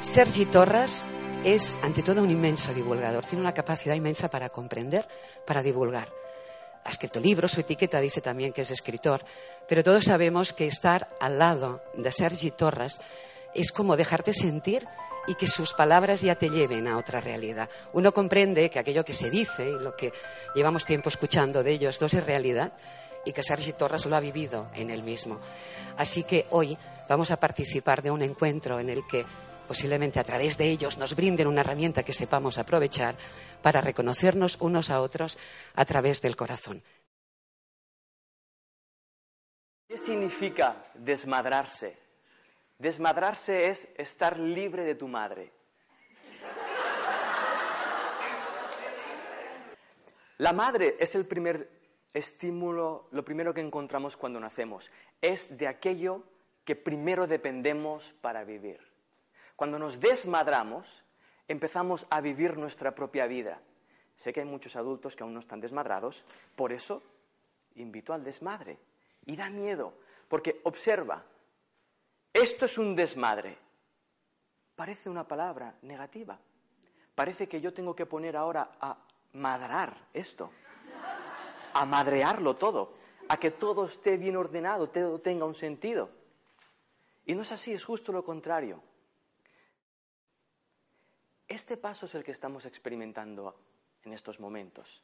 Sergi Torres es, ante todo, un inmenso divulgador. Tiene una capacidad inmensa para comprender, para divulgar. Ha escrito libros, su etiqueta dice también que es escritor, pero todos sabemos que estar al lado de Sergi Torres es como dejarte sentir y que sus palabras ya te lleven a otra realidad. Uno comprende que aquello que se dice y lo que llevamos tiempo escuchando de ellos dos es realidad y que Sergi Torres lo ha vivido en él mismo. Así que hoy vamos a participar de un encuentro en el que posiblemente a través de ellos nos brinden una herramienta que sepamos aprovechar para reconocernos unos a otros a través del corazón. ¿Qué significa desmadrarse? Desmadrarse es estar libre de tu madre. La madre es el primer estímulo, lo primero que encontramos cuando nacemos. Es de aquello que primero dependemos para vivir. Cuando nos desmadramos, empezamos a vivir nuestra propia vida. Sé que hay muchos adultos que aún no están desmadrados, por eso invito al desmadre. Y da miedo, porque observa, esto es un desmadre. Parece una palabra negativa. Parece que yo tengo que poner ahora a madrar esto, a madrearlo todo, a que todo esté bien ordenado, todo tenga un sentido. Y no es así, es justo lo contrario. Este paso es el que estamos experimentando en estos momentos.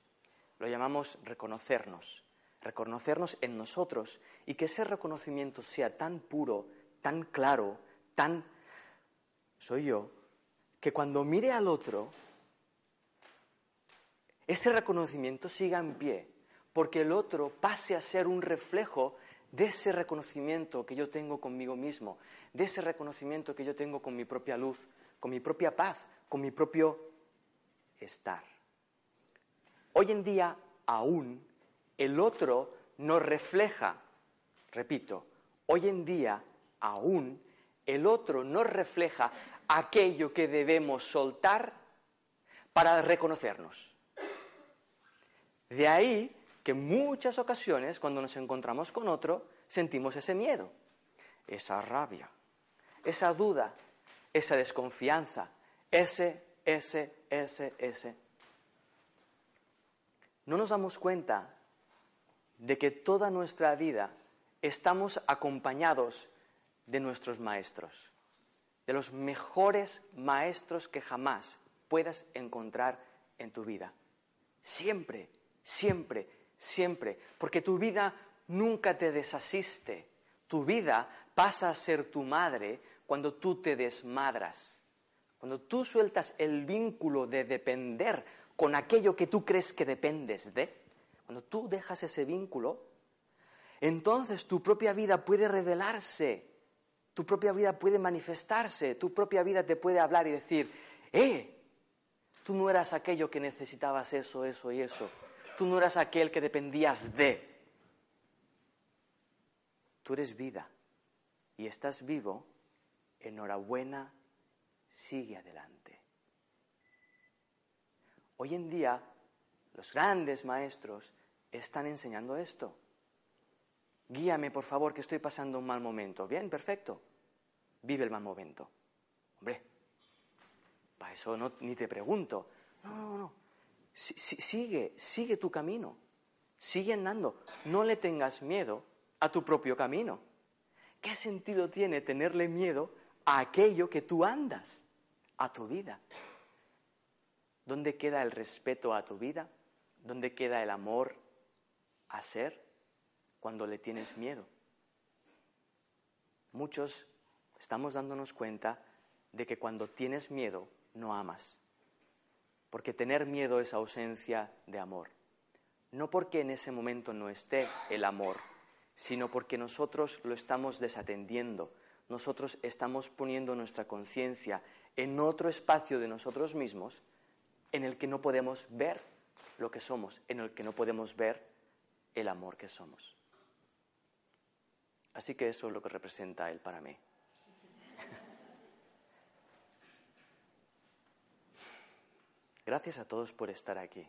Lo llamamos reconocernos, reconocernos en nosotros y que ese reconocimiento sea tan puro, tan claro, tan soy yo, que cuando mire al otro, ese reconocimiento siga en pie, porque el otro pase a ser un reflejo de ese reconocimiento que yo tengo conmigo mismo, de ese reconocimiento que yo tengo con mi propia luz, con mi propia paz, con mi propio estar. Hoy en día aún el otro nos refleja, repito, hoy en día aún el otro nos refleja aquello que debemos soltar para reconocernos. De ahí que en muchas ocasiones cuando nos encontramos con otro sentimos ese miedo, esa rabia, esa duda, esa desconfianza, ese, ese, ese, ese. No nos damos cuenta de que toda nuestra vida estamos acompañados de nuestros maestros, de los mejores maestros que jamás puedas encontrar en tu vida. Siempre, siempre, siempre, porque tu vida nunca te desasiste. Tu vida pasa a ser tu madre cuando tú te desmadras. Cuando tú sueltas el vínculo de depender con aquello que tú crees que dependes de, cuando tú dejas ese vínculo, entonces tu propia vida puede revelarse, tu propia vida puede manifestarse, tu propia vida te puede hablar y decir, ¡eh! Tú no eras aquello que necesitabas eso, eso y eso. Tú no eras aquel que dependías de. Tú eres vida y estás vivo. Enhorabuena sigue adelante. Hoy en día, los grandes maestros están enseñando esto. Guíame, por favor, que estoy pasando un mal momento. Bien, perfecto. Vive el mal momento. Hombre, para eso no, ni te pregunto. No, no, no. sigue, sigue tu camino. Sigue andando. No le tengas miedo a tu propio camino. ¿Qué sentido tiene tenerle miedo a aquello que tú andas? A tu vida. ¿Dónde queda el respeto a tu vida? ¿Dónde queda el amor a ser cuando le tienes miedo? Muchos estamos dándonos cuenta de que cuando tienes miedo no amas. Porque tener miedo es ausencia de amor. No porque en ese momento no esté el amor, sino porque nosotros lo estamos desatendiendo, nosotros estamos poniendo nuestra conciencia en otro espacio de nosotros mismos en el que no podemos ver lo que somos, en el que no podemos ver el amor que somos. Así que eso es lo que representa Él para mí. Gracias a todos por estar aquí.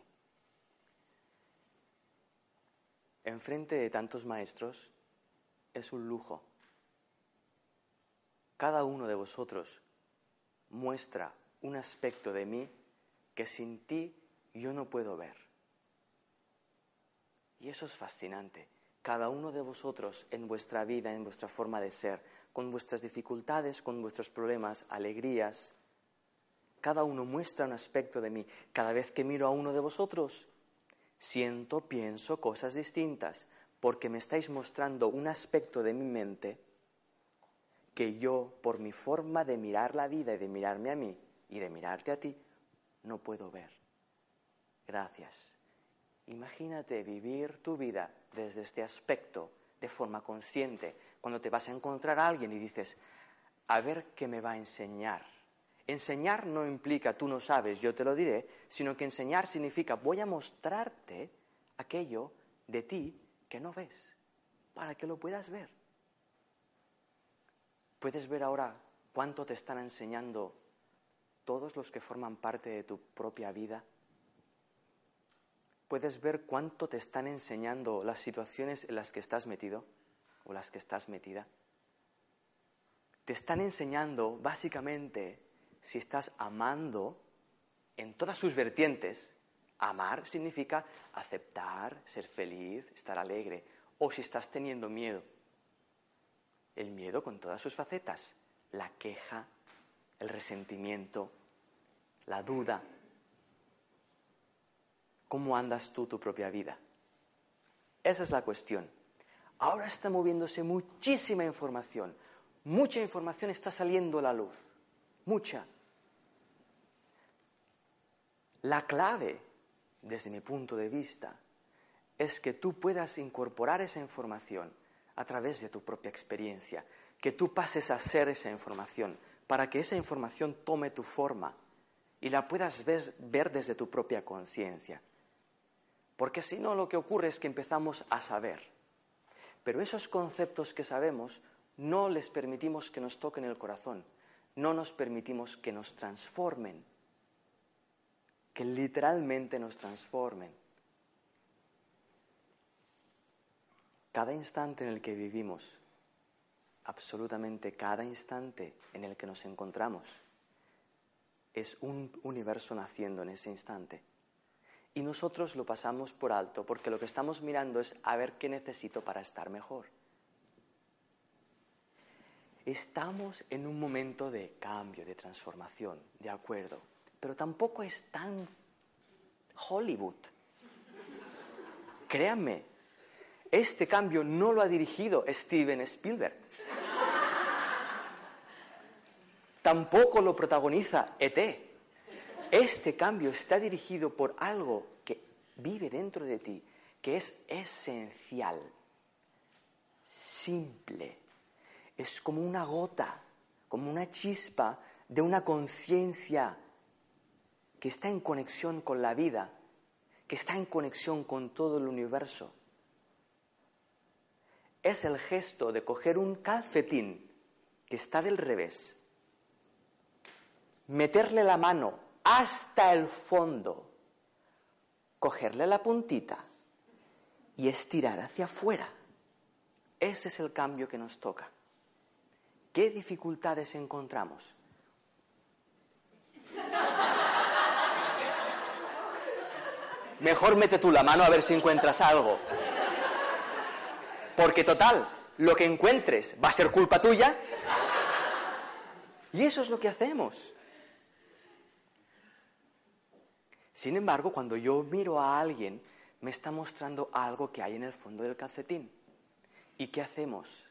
Enfrente de tantos maestros es un lujo. Cada uno de vosotros muestra un aspecto de mí que sin ti yo no puedo ver. Y eso es fascinante. Cada uno de vosotros en vuestra vida, en vuestra forma de ser, con vuestras dificultades, con vuestros problemas, alegrías, cada uno muestra un aspecto de mí. Cada vez que miro a uno de vosotros, siento, pienso cosas distintas, porque me estáis mostrando un aspecto de mi mente que yo, por mi forma de mirar la vida y de mirarme a mí y de mirarte a ti, no puedo ver. Gracias. Imagínate vivir tu vida desde este aspecto de forma consciente, cuando te vas a encontrar a alguien y dices, a ver qué me va a enseñar. Enseñar no implica tú no sabes, yo te lo diré, sino que enseñar significa voy a mostrarte aquello de ti que no ves, para que lo puedas ver. ¿Puedes ver ahora cuánto te están enseñando todos los que forman parte de tu propia vida? ¿Puedes ver cuánto te están enseñando las situaciones en las que estás metido o las que estás metida? Te están enseñando básicamente si estás amando en todas sus vertientes. Amar significa aceptar, ser feliz, estar alegre. O si estás teniendo miedo. El miedo con todas sus facetas. La queja, el resentimiento, la duda. ¿Cómo andas tú tu propia vida? Esa es la cuestión. Ahora está moviéndose muchísima información. Mucha información está saliendo a la luz. Mucha. La clave, desde mi punto de vista, es que tú puedas incorporar esa información a través de tu propia experiencia, que tú pases a ser esa información, para que esa información tome tu forma y la puedas ver desde tu propia conciencia. Porque si no, lo que ocurre es que empezamos a saber. Pero esos conceptos que sabemos no les permitimos que nos toquen el corazón, no nos permitimos que nos transformen, que literalmente nos transformen. Cada instante en el que vivimos, absolutamente cada instante en el que nos encontramos, es un universo naciendo en ese instante. Y nosotros lo pasamos por alto porque lo que estamos mirando es a ver qué necesito para estar mejor. Estamos en un momento de cambio, de transformación, de acuerdo, pero tampoco es tan Hollywood. Créanme, este cambio no lo ha dirigido Steven Spielberg. Tampoco lo protagoniza ET. Este cambio está dirigido por algo que vive dentro de ti, que es esencial, simple. Es como una gota, como una chispa de una conciencia que está en conexión con la vida, que está en conexión con todo el universo. Es el gesto de coger un calcetín que está del revés, meterle la mano hasta el fondo, cogerle la puntita y estirar hacia afuera. Ese es el cambio que nos toca. ¿Qué dificultades encontramos? Mejor mete tú la mano a ver si encuentras algo. Porque total, lo que encuentres va a ser culpa tuya. Y eso es lo que hacemos. Sin embargo, cuando yo miro a alguien, me está mostrando algo que hay en el fondo del calcetín. ¿Y qué hacemos?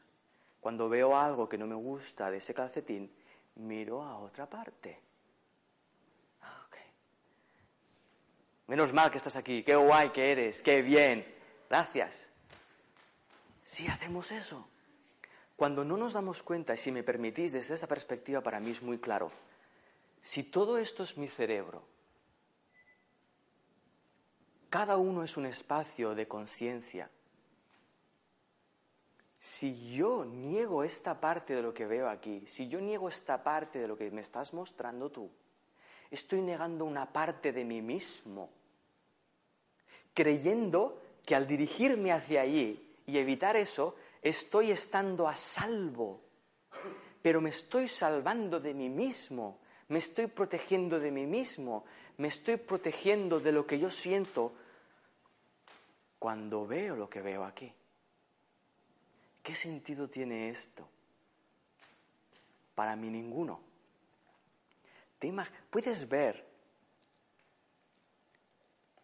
Cuando veo algo que no me gusta de ese calcetín, miro a otra parte. Ah, Menos mal que estás aquí, qué guay que eres, qué bien, gracias. Si hacemos eso, cuando no nos damos cuenta, y si me permitís, desde esa perspectiva para mí es muy claro, si todo esto es mi cerebro, cada uno es un espacio de conciencia. Si yo niego esta parte de lo que veo aquí, si yo niego esta parte de lo que me estás mostrando tú, estoy negando una parte de mí mismo, creyendo que al dirigirme hacia allí y evitar eso, estoy estando a salvo, pero me estoy salvando de mí mismo, me estoy protegiendo de mí mismo, me estoy protegiendo de lo que yo siento cuando veo lo que veo aquí. ¿Qué sentido tiene esto? Para mí ninguno. ¿Puedes ver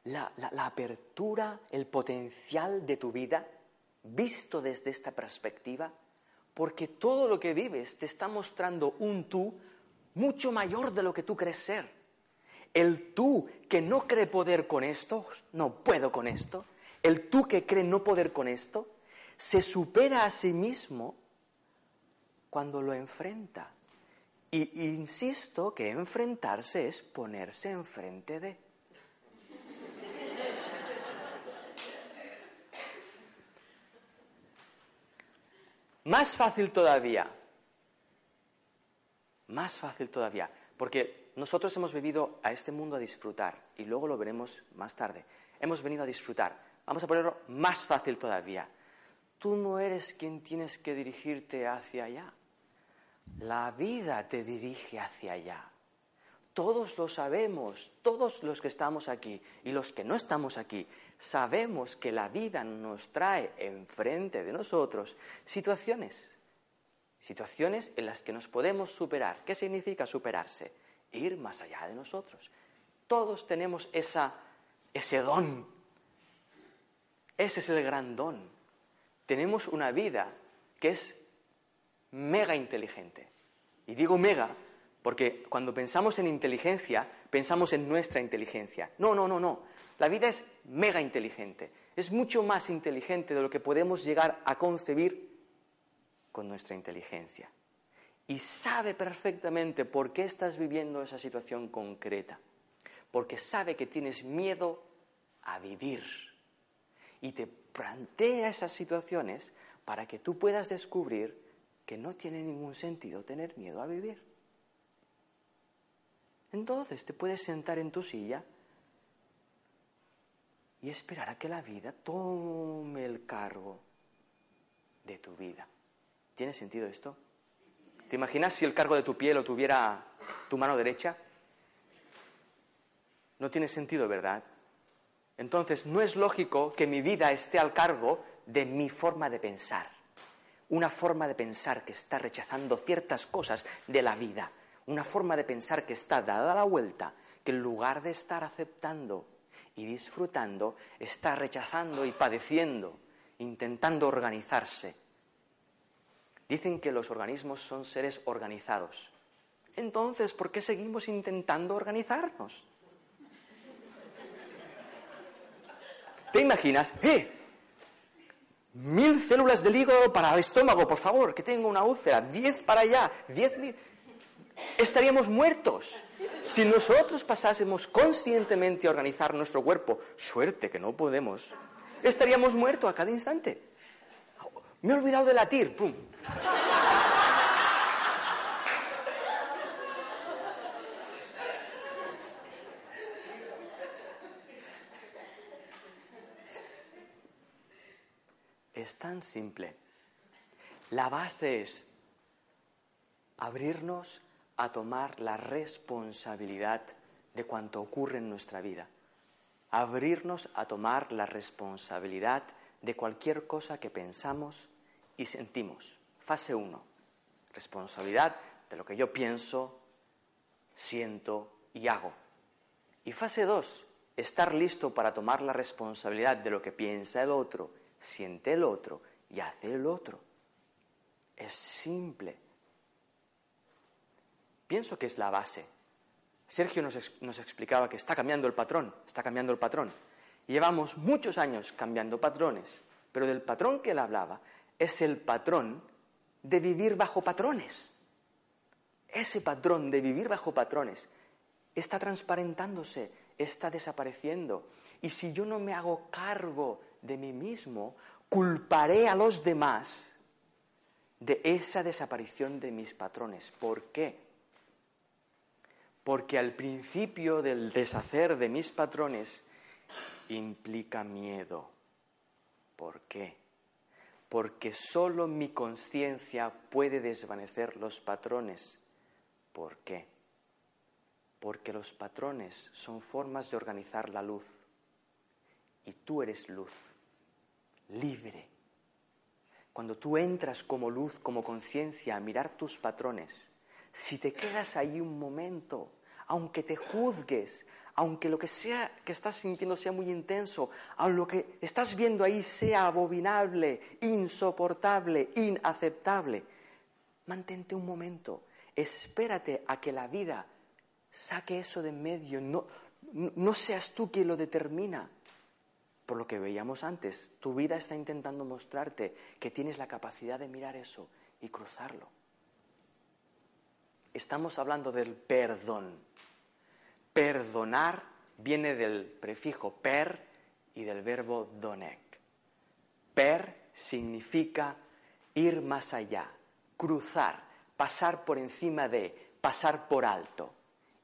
la, la apertura, el potencial de tu vida visto desde esta perspectiva? Porque todo lo que vives te está mostrando un tú mucho mayor de lo que tú crees ser. El tú que no cree poder con esto, no puedo con esto, el tú que cree no poder con esto, se supera a sí mismo cuando lo enfrenta. Y insisto que enfrentarse es ponerse enfrente de. Más fácil todavía, más fácil todavía, porque nosotros hemos venido a este mundo a disfrutar y luego lo veremos más tarde. Hemos venido a disfrutar. Vamos a ponerlo más fácil todavía. Tú no eres quien tienes que dirigirte hacia allá. La vida te dirige hacia allá. Todos lo sabemos, todos los que estamos aquí y los que no estamos aquí, sabemos que la vida nos trae enfrente de nosotros situaciones situaciones en las que nos podemos superar. ¿Qué significa superarse? Ir más allá de nosotros. Todos tenemos esa, ese don. Ese es el gran don. Tenemos una vida que es mega inteligente. Y digo mega porque cuando pensamos en inteligencia, pensamos en nuestra inteligencia. No, no, no, no. La vida es mega inteligente. Es mucho más inteligente de lo que podemos llegar a concebir con nuestra inteligencia y sabe perfectamente por qué estás viviendo esa situación concreta, porque sabe que tienes miedo a vivir y te plantea esas situaciones para que tú puedas descubrir que no tiene ningún sentido tener miedo a vivir. Entonces te puedes sentar en tu silla y esperar a que la vida tome el cargo de tu vida. ¿Tiene sentido esto? ¿Te imaginas si el cargo de tu piel lo tuviera tu mano derecha? No tiene sentido, ¿verdad? Entonces, no es lógico que mi vida esté al cargo de mi forma de pensar. Una forma de pensar que está rechazando ciertas cosas de la vida. Una forma de pensar que está dada la vuelta, que en lugar de estar aceptando y disfrutando, está rechazando y padeciendo, intentando organizarse Dicen que los organismos son seres organizados. Entonces, ¿por qué seguimos intentando organizarnos? ¿Te imaginas? ¡Eh! Mil células del hígado para el estómago, por favor, que tengo una úlcera. Diez para allá, diez mil. Estaríamos muertos. Si nosotros pasásemos conscientemente a organizar nuestro cuerpo, suerte que no podemos, estaríamos muertos a cada instante. Me he olvidado de latir, pum. Es tan simple. La base es abrirnos a tomar la responsabilidad de cuanto ocurre en nuestra vida. Abrirnos a tomar la responsabilidad de cualquier cosa que pensamos y sentimos. Fase 1. Responsabilidad de lo que yo pienso, siento y hago. Y fase 2. Estar listo para tomar la responsabilidad de lo que piensa el otro, siente el otro y hace el otro. Es simple. Pienso que es la base. Sergio nos, nos explicaba que está cambiando el patrón, está cambiando el patrón. Llevamos muchos años cambiando patrones, pero del patrón que él hablaba es el patrón de vivir bajo patrones. Ese patrón de vivir bajo patrones está transparentándose, está desapareciendo. Y si yo no me hago cargo de mí mismo, culparé a los demás de esa desaparición de mis patrones. ¿Por qué? Porque al principio del deshacer de mis patrones implica miedo. ¿Por qué? Porque solo mi conciencia puede desvanecer los patrones. ¿Por qué? Porque los patrones son formas de organizar la luz. Y tú eres luz, libre. Cuando tú entras como luz, como conciencia, a mirar tus patrones, si te quedas ahí un momento, aunque te juzgues, aunque lo que sea que estás sintiendo sea muy intenso, aunque lo que estás viendo ahí sea abominable, insoportable, inaceptable, mantente un momento, espérate a que la vida saque eso de en medio, no, no seas tú quien lo determina. Por lo que veíamos antes, tu vida está intentando mostrarte que tienes la capacidad de mirar eso y cruzarlo. Estamos hablando del perdón. Perdonar viene del prefijo per y del verbo donek. Per significa ir más allá, cruzar, pasar por encima de, pasar por alto.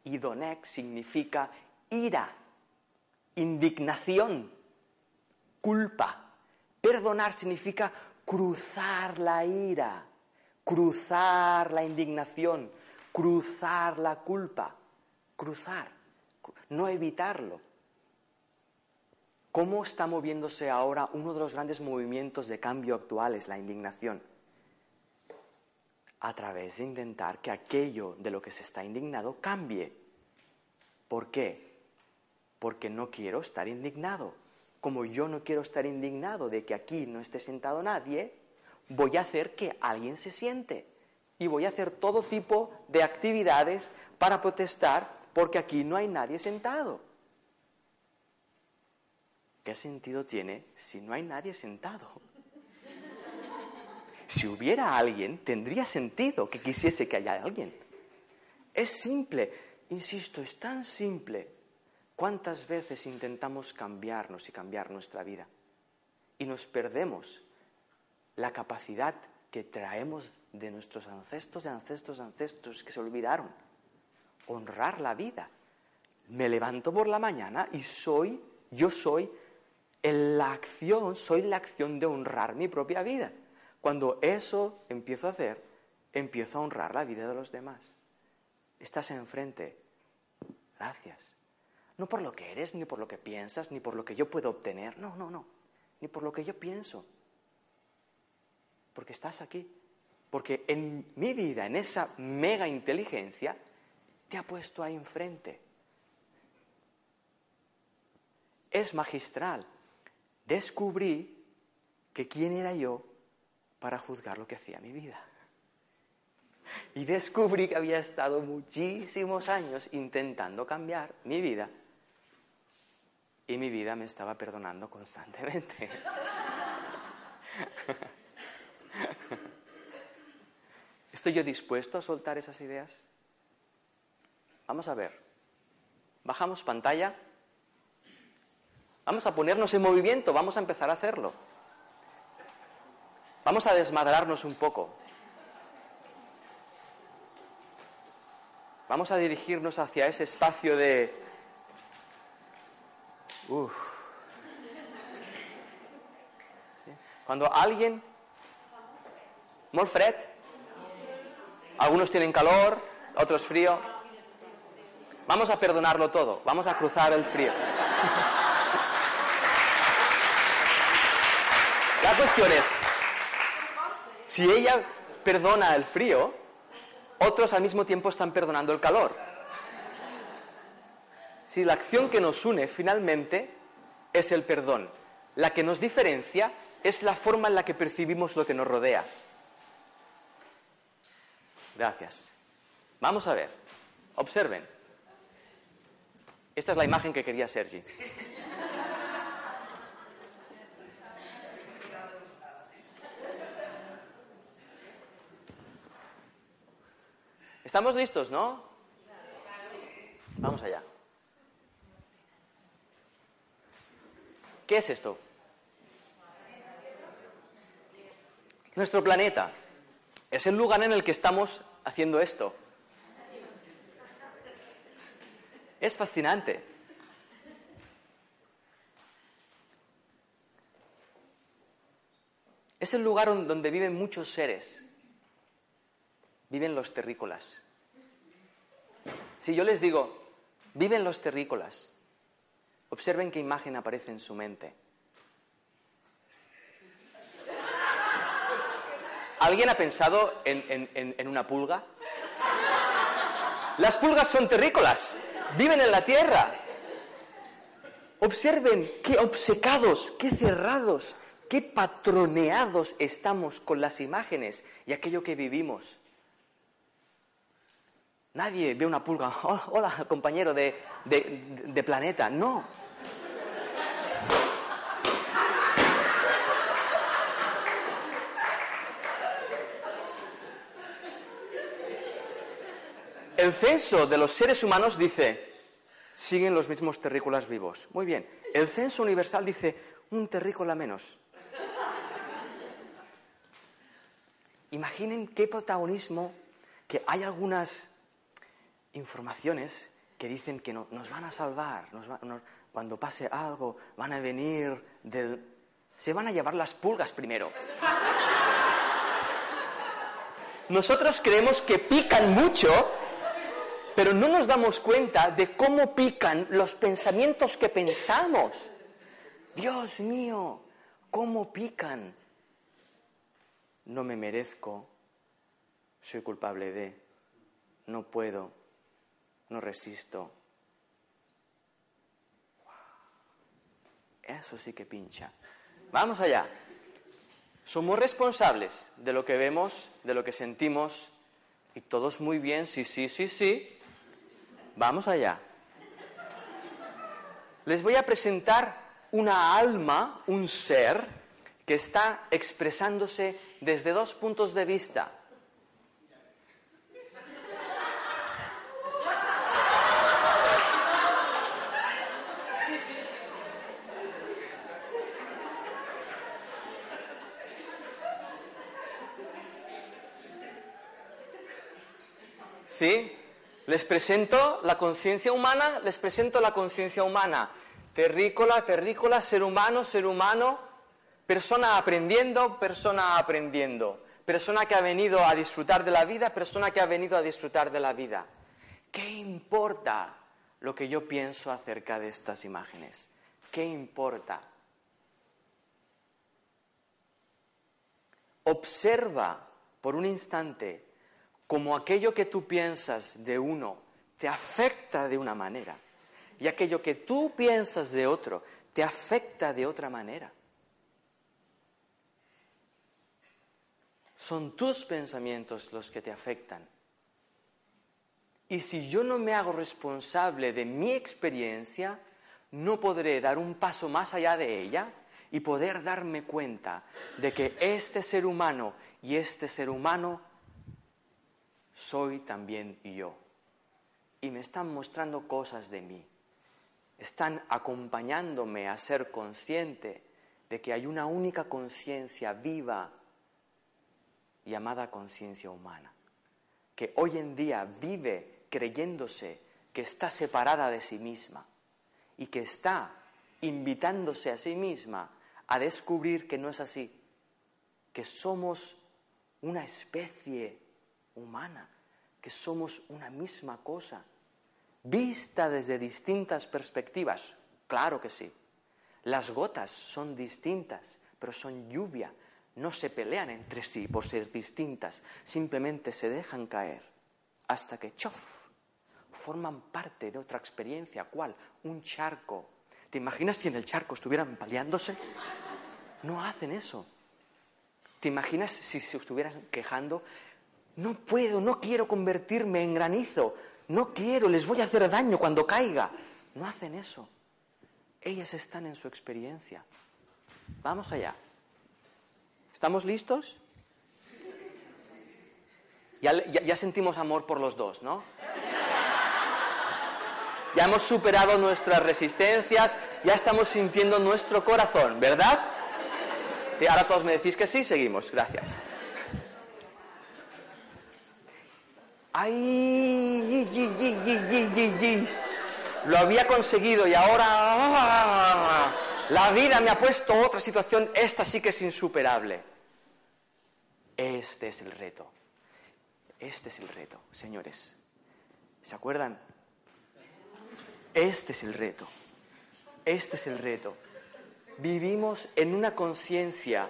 Y donek significa ira, indignación, culpa. Perdonar significa cruzar la ira, cruzar la indignación, cruzar la culpa, cruzar no evitarlo. ¿Cómo está moviéndose ahora uno de los grandes movimientos de cambio actuales, la indignación? A través de intentar que aquello de lo que se está indignado cambie. ¿Por qué? Porque no quiero estar indignado. Como yo no quiero estar indignado de que aquí no esté sentado nadie, voy a hacer que alguien se siente. Y voy a hacer todo tipo de actividades para protestar porque aquí no hay nadie sentado. ¿Qué sentido tiene si no hay nadie sentado? Si hubiera alguien, tendría sentido que quisiese que haya alguien. Es simple, insisto, es tan simple. ¿Cuántas veces intentamos cambiarnos y cambiar nuestra vida? Y nos perdemos la capacidad que traemos de nuestros ancestros, de ancestros, ancestros que se olvidaron honrar la vida. Me levanto por la mañana y soy, yo soy en la acción, soy la acción de honrar mi propia vida. Cuando eso empiezo a hacer, empiezo a honrar la vida de los demás. Estás enfrente. Gracias. No por lo que eres, ni por lo que piensas, ni por lo que yo puedo obtener. No, no, no. Ni por lo que yo pienso. Porque estás aquí. Porque en mi vida, en esa mega inteligencia, te ha puesto ahí enfrente. Es magistral. Descubrí que quién era yo para juzgar lo que hacía mi vida. Y descubrí que había estado muchísimos años intentando cambiar mi vida y mi vida me estaba perdonando constantemente. ¿Estoy yo dispuesto a soltar esas ideas? Vamos a ver. Bajamos pantalla. Vamos a ponernos en movimiento, vamos a empezar a hacerlo. Vamos a desmadrarnos un poco. Vamos a dirigirnos hacia ese espacio de... Uf. Cuando alguien... Molfred. Algunos tienen calor, otros frío. Vamos a perdonarlo todo, vamos a cruzar el frío. La cuestión es, si ella perdona el frío, otros al mismo tiempo están perdonando el calor. Si la acción que nos une finalmente es el perdón, la que nos diferencia es la forma en la que percibimos lo que nos rodea. Gracias. Vamos a ver. Observen. Esta es la imagen que quería Sergi. ¿Estamos listos, no? Vamos allá. ¿Qué es esto? Nuestro planeta. Es el lugar en el que estamos haciendo esto. Es fascinante. Es el lugar donde viven muchos seres. Viven los terrícolas. Si yo les digo, Viven los terrícolas. Observen qué imagen aparece en su mente. ¿Alguien ha pensado en, en, una pulga? Las pulgas son terrícolas, viven en la tierra. Observen qué obcecados, qué cerrados, qué patroneados estamos con las imágenes y aquello que vivimos. Nadie ve una pulga, hola, compañero de, de planeta, no. El censo de los seres humanos dice, siguen los mismos terrícolas vivos. Muy bien, el censo universal dice, un terrícola menos. Imaginen qué protagonismo, que hay algunas informaciones que dicen que nos van a salvar, cuando pase algo, van a venir del... Se van a llevar las pulgas primero. Nosotros creemos que pican mucho pero no nos damos cuenta de cómo pican los pensamientos que pensamos. Dios mío, cómo pican. No me merezco, soy culpable de, no puedo, no resisto. Eso sí que pincha. Vamos allá. Somos responsables de lo que vemos, de lo que sentimos, y todos muy bien, sí, sí, sí, sí, Vamos allá. Les voy a presentar una alma, un ser, que está expresándose desde dos puntos de vista. ¿Sí? Les presento la conciencia humana, les presento la conciencia humana. Terrícola, terrícola, ser humano, ser humano, persona aprendiendo, persona aprendiendo. Persona que ha venido a disfrutar de la vida, persona que ha venido a disfrutar de la vida. ¿Qué importa lo que yo pienso acerca de estas imágenes? ¿Qué importa? Observa por un instante como aquello que tú piensas de uno te afecta de una manera y aquello que tú piensas de otro te afecta de otra manera. Son tus pensamientos los que te afectan. Y si yo no me hago responsable de mi experiencia, no podré dar un paso más allá de ella y poder darme cuenta de que este ser humano y este ser humano soy también yo. Y me están mostrando cosas de mí. Están acompañándome a ser consciente de que hay una única conciencia viva llamada conciencia humana, que hoy en día vive creyéndose que está separada de sí misma y que está invitándose a sí misma a descubrir que no es así, que somos una especie humana, que somos una misma cosa, vista desde distintas perspectivas. Claro que sí. Las gotas son distintas, pero son lluvia. No se pelean entre sí por ser distintas, simplemente se dejan caer hasta que, chof, forman parte de otra experiencia. ¿Cuál? Un charco. ¿Te imaginas si en el charco estuvieran peleándose? No hacen eso. ¿Te imaginas si se estuvieran quejando? No puedo, no quiero convertirme en granizo, no quiero, les voy a hacer daño cuando caiga. No hacen eso. Ellas están en su experiencia. Vamos allá. ¿Estamos listos? Ya, sentimos amor por los dos, ¿no? Ya hemos superado nuestras resistencias, ya estamos sintiendo nuestro corazón, ¿verdad? Sí, ahora todos me decís que sí, seguimos. Gracias. ¡Ay! Lo había conseguido y ahora ¡ah! la vida me ha puesto otra situación, esta sí que es insuperable. Este es el reto. Este es el reto, señores. ¿Se acuerdan? Este es el reto. Este es el reto. Vivimos en una conciencia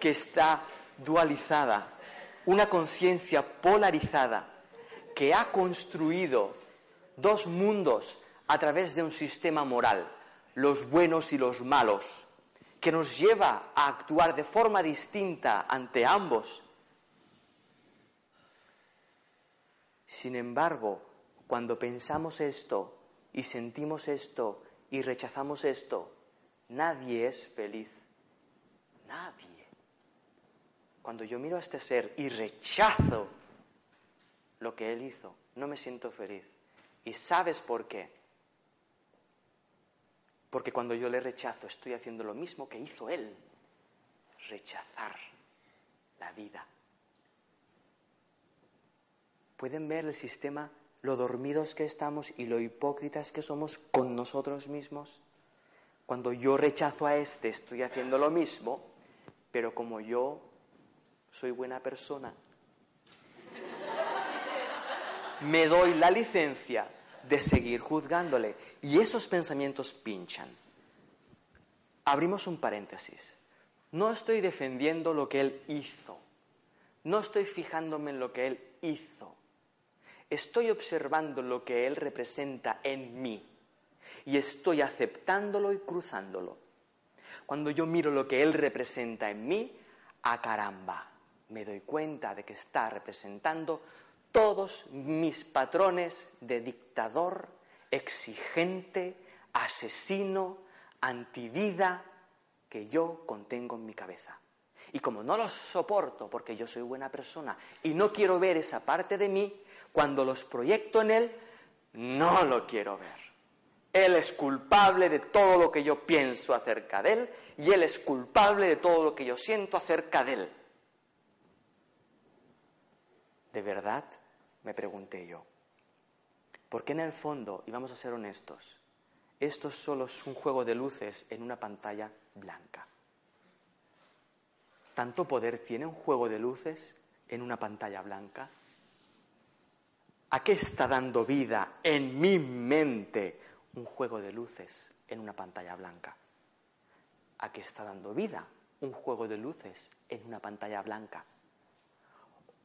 que está dualizada, una conciencia polarizada, que ha construido dos mundos a través de un sistema moral, los buenos y los malos, que nos lleva a actuar de forma distinta ante ambos. Sin embargo, cuando pensamos esto y sentimos esto y rechazamos esto, nadie es feliz. Nadie. Cuando yo miro a este ser y rechazo lo que él hizo, no me siento feliz. ¿Y sabes por qué? Porque cuando yo le rechazo estoy haciendo lo mismo que hizo él, rechazar la vida. ¿Pueden ver el sistema, lo dormidos que estamos y lo hipócritas que somos con nosotros mismos? Cuando yo rechazo a este estoy haciendo lo mismo, pero como yo soy buena persona, me doy la licencia de seguir juzgándole. Y esos pensamientos pinchan. Abrimos un paréntesis. No estoy defendiendo lo que él hizo. No estoy fijándome en lo que él hizo. Estoy observando lo que él representa en mí. Y estoy aceptándolo y cruzándolo. Cuando yo miro lo que él representa en mí, a caramba, me doy cuenta de que está representando todos mis patrones de dictador, exigente, asesino, antivida que yo contengo en mi cabeza. Y como no los soporto porque yo soy buena persona y no quiero ver esa parte de mí, cuando los proyecto en él, no lo quiero ver. Él es culpable de todo lo que yo pienso acerca de él y él es culpable de todo lo que yo siento acerca de él. ¿De verdad? me pregunté yo. Porque en el fondo, y vamos a ser honestos, esto solo es un juego de luces en una pantalla blanca. ¿Tanto poder tiene un juego de luces en una pantalla blanca? ¿A qué está dando vida en mi mente un juego de luces en una pantalla blanca? ¿A qué está dando vida un juego de luces en una pantalla blanca?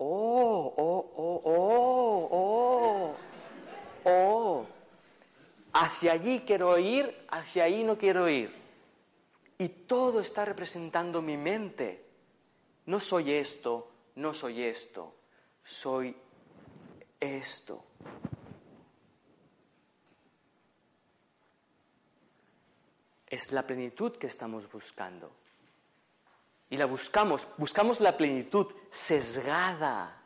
Oh, oh, oh, oh, oh, oh. Hacia allí quiero ir, hacia ahí no quiero ir. Y todo está representando mi mente. No soy esto, no soy esto, soy esto. Es la plenitud que estamos buscando y la buscamos, buscamos la plenitud sesgada.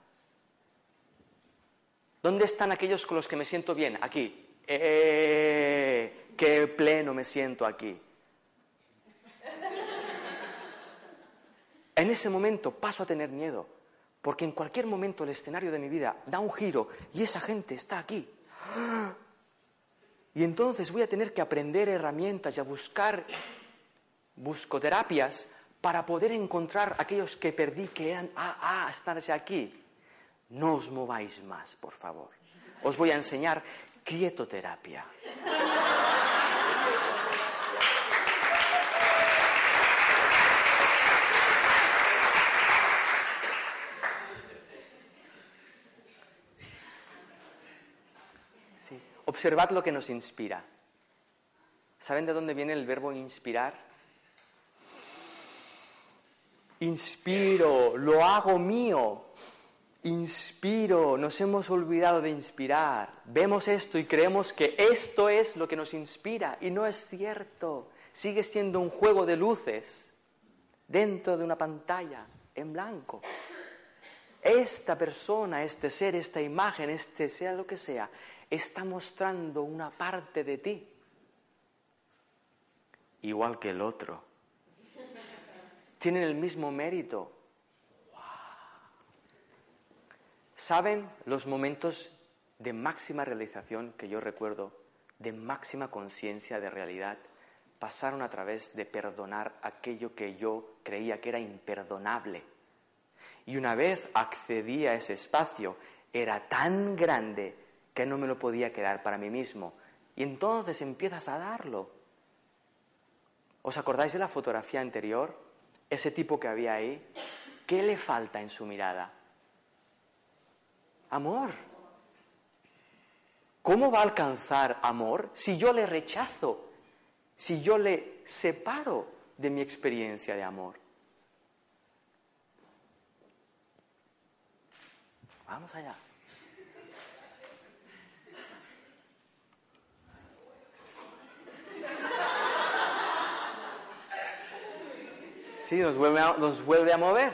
¿Dónde están aquellos con los que me siento bien? Aquí. ¡Eh! ¡Qué pleno me siento aquí! En ese momento paso a tener miedo, porque en cualquier momento el escenario de mi vida da un giro y esa gente está aquí. Y entonces voy a tener que aprender herramientas y a buscar buscoterapias para poder encontrar aquellos que perdí que eran, ah, ah, estarse aquí. No os mováis más, por favor. Os voy a enseñar quietoterapia. Observad lo que nos inspira. ¿Saben de dónde viene el verbo inspirar? Inspiro, lo hago mío. Inspiro, nos hemos olvidado de inspirar. Vemos esto y creemos que esto es lo que nos inspira y no es cierto. Sigue siendo un juego de luces dentro de una pantalla en blanco. Esta persona, este ser, esta imagen, este sea lo que sea, está mostrando una parte de ti, igual que el otro tienen el mismo mérito. ¿Saben los momentos de máxima realización que yo recuerdo, de máxima conciencia de realidad? Pasaron a través de perdonar aquello que yo creía que era imperdonable. Y una vez accedí a ese espacio, era tan grande que no me lo podía quedar para mí mismo. Y entonces empiezas a darlo. ¿Os acordáis de la fotografía anterior? Ese tipo que había ahí. ¿Qué le falta en su mirada? Amor. ¿Cómo va a alcanzar amor si yo le rechazo? Si yo le separo de mi experiencia de amor. Vamos allá. Sí, nos vuelve a, nos vuelve a mover.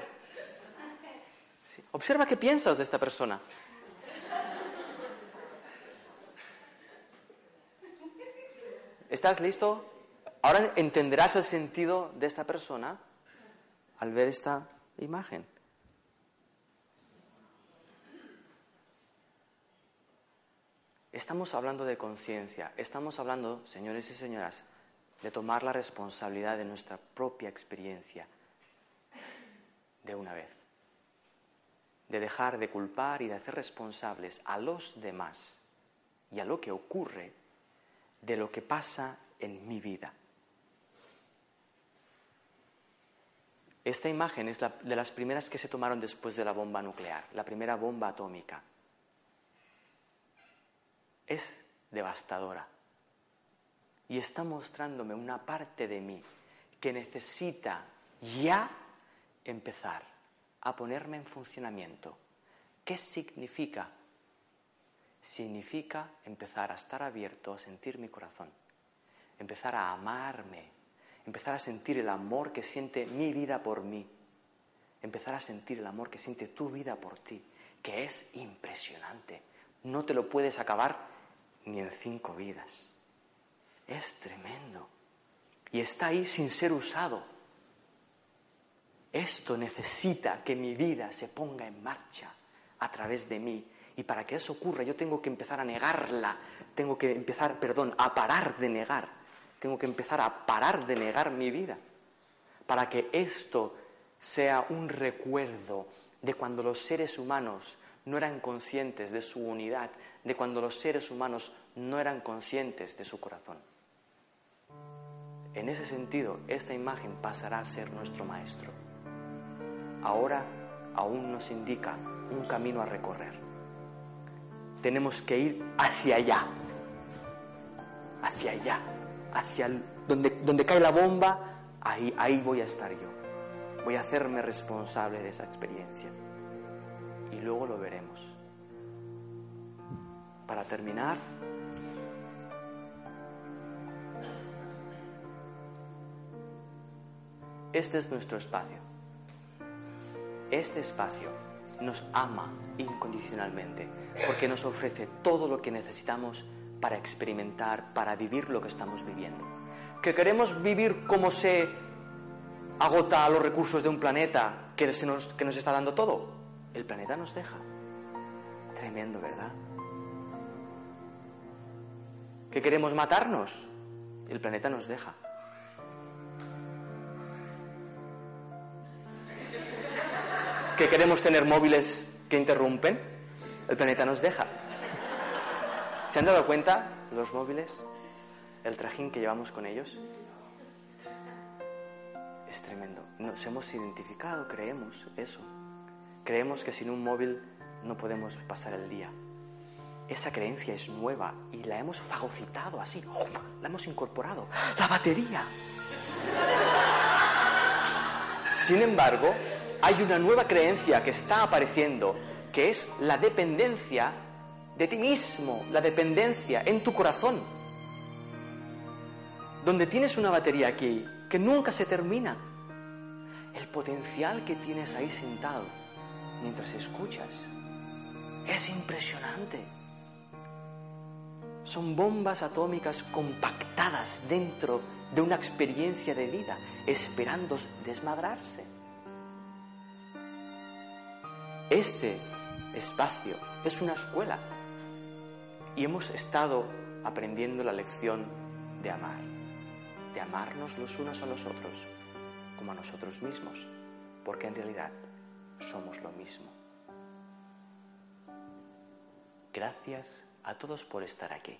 Observa qué piensas de esta persona. ¿Estás listo? Ahora entenderás el sentido de esta persona al ver esta imagen. Estamos hablando de conciencia, estamos hablando, señores y señoras, de tomar la responsabilidad de nuestra propia experiencia de una vez, de dejar de culpar y de hacer responsables a los demás y a lo que ocurre de lo que pasa en mi vida. Esta imagen es de las primeras que se tomaron después de la bomba nuclear, la primera bomba atómica. Es devastadora y está mostrándome una parte de mí que necesita ya empezar a ponerme en funcionamiento. ¿Qué significa? Significa empezar a estar abierto, a sentir mi corazón, empezar a amarme, empezar a sentir el amor que siente mi vida por mí, empezar a sentir el amor que siente tu vida por ti, que es impresionante. No te lo puedes acabar ni en cinco vidas. Es tremendo. Y está ahí sin ser usado. Esto necesita que mi vida se ponga en marcha a través de mí. Y para que eso ocurra yo tengo que empezar a negarla. Tengo que empezar, perdón, a parar de negar. Tengo que empezar a parar de negar mi vida. Para que esto sea un recuerdo de cuando los seres humanos no eran conscientes de su unidad, de cuando los seres humanos no eran conscientes de su corazón. En ese sentido, esta imagen pasará a ser nuestro maestro. Ahora aún nos indica un camino a recorrer. Tenemos que ir hacia allá, hacia allá, hacia donde, donde cae la bomba, ahí, ahí voy a estar yo. Voy a hacerme responsable de esa experiencia. Y luego lo veremos. Para terminar, este es nuestro espacio. Este espacio nos ama incondicionalmente porque nos ofrece todo lo que necesitamos para experimentar, para vivir lo que estamos viviendo. Que queremos vivir como se agota los recursos de un planeta que, nos, nos está dando todo. El planeta nos deja. Tremendo, ¿verdad? que queremos matarnos. El planeta nos deja. Que queremos tener móviles que interrumpen. El planeta nos deja. ¿Se han dado cuenta los móviles? El trajín que llevamos con ellos. Es tremendo. Nos hemos identificado, creemos eso. Creemos que sin un móvil no podemos pasar el día esa creencia es nueva y la hemos fagocitado así, la hemos incorporado. La batería. Sin embargo, hay una nueva creencia que está apareciendo, que es la dependencia de ti mismo, la dependencia en tu corazón, donde tienes una batería aquí que nunca se termina. El potencial que tienes ahí sentado mientras escuchas es impresionante son bombas atómicas compactadas dentro de una experiencia de vida, esperando desmadrarse. Este espacio es una escuela y hemos estado aprendiendo la lección de amar, de amarnos los unos a los otros como a nosotros mismos, porque en realidad somos lo mismo. Gracias a todos por estar aquí.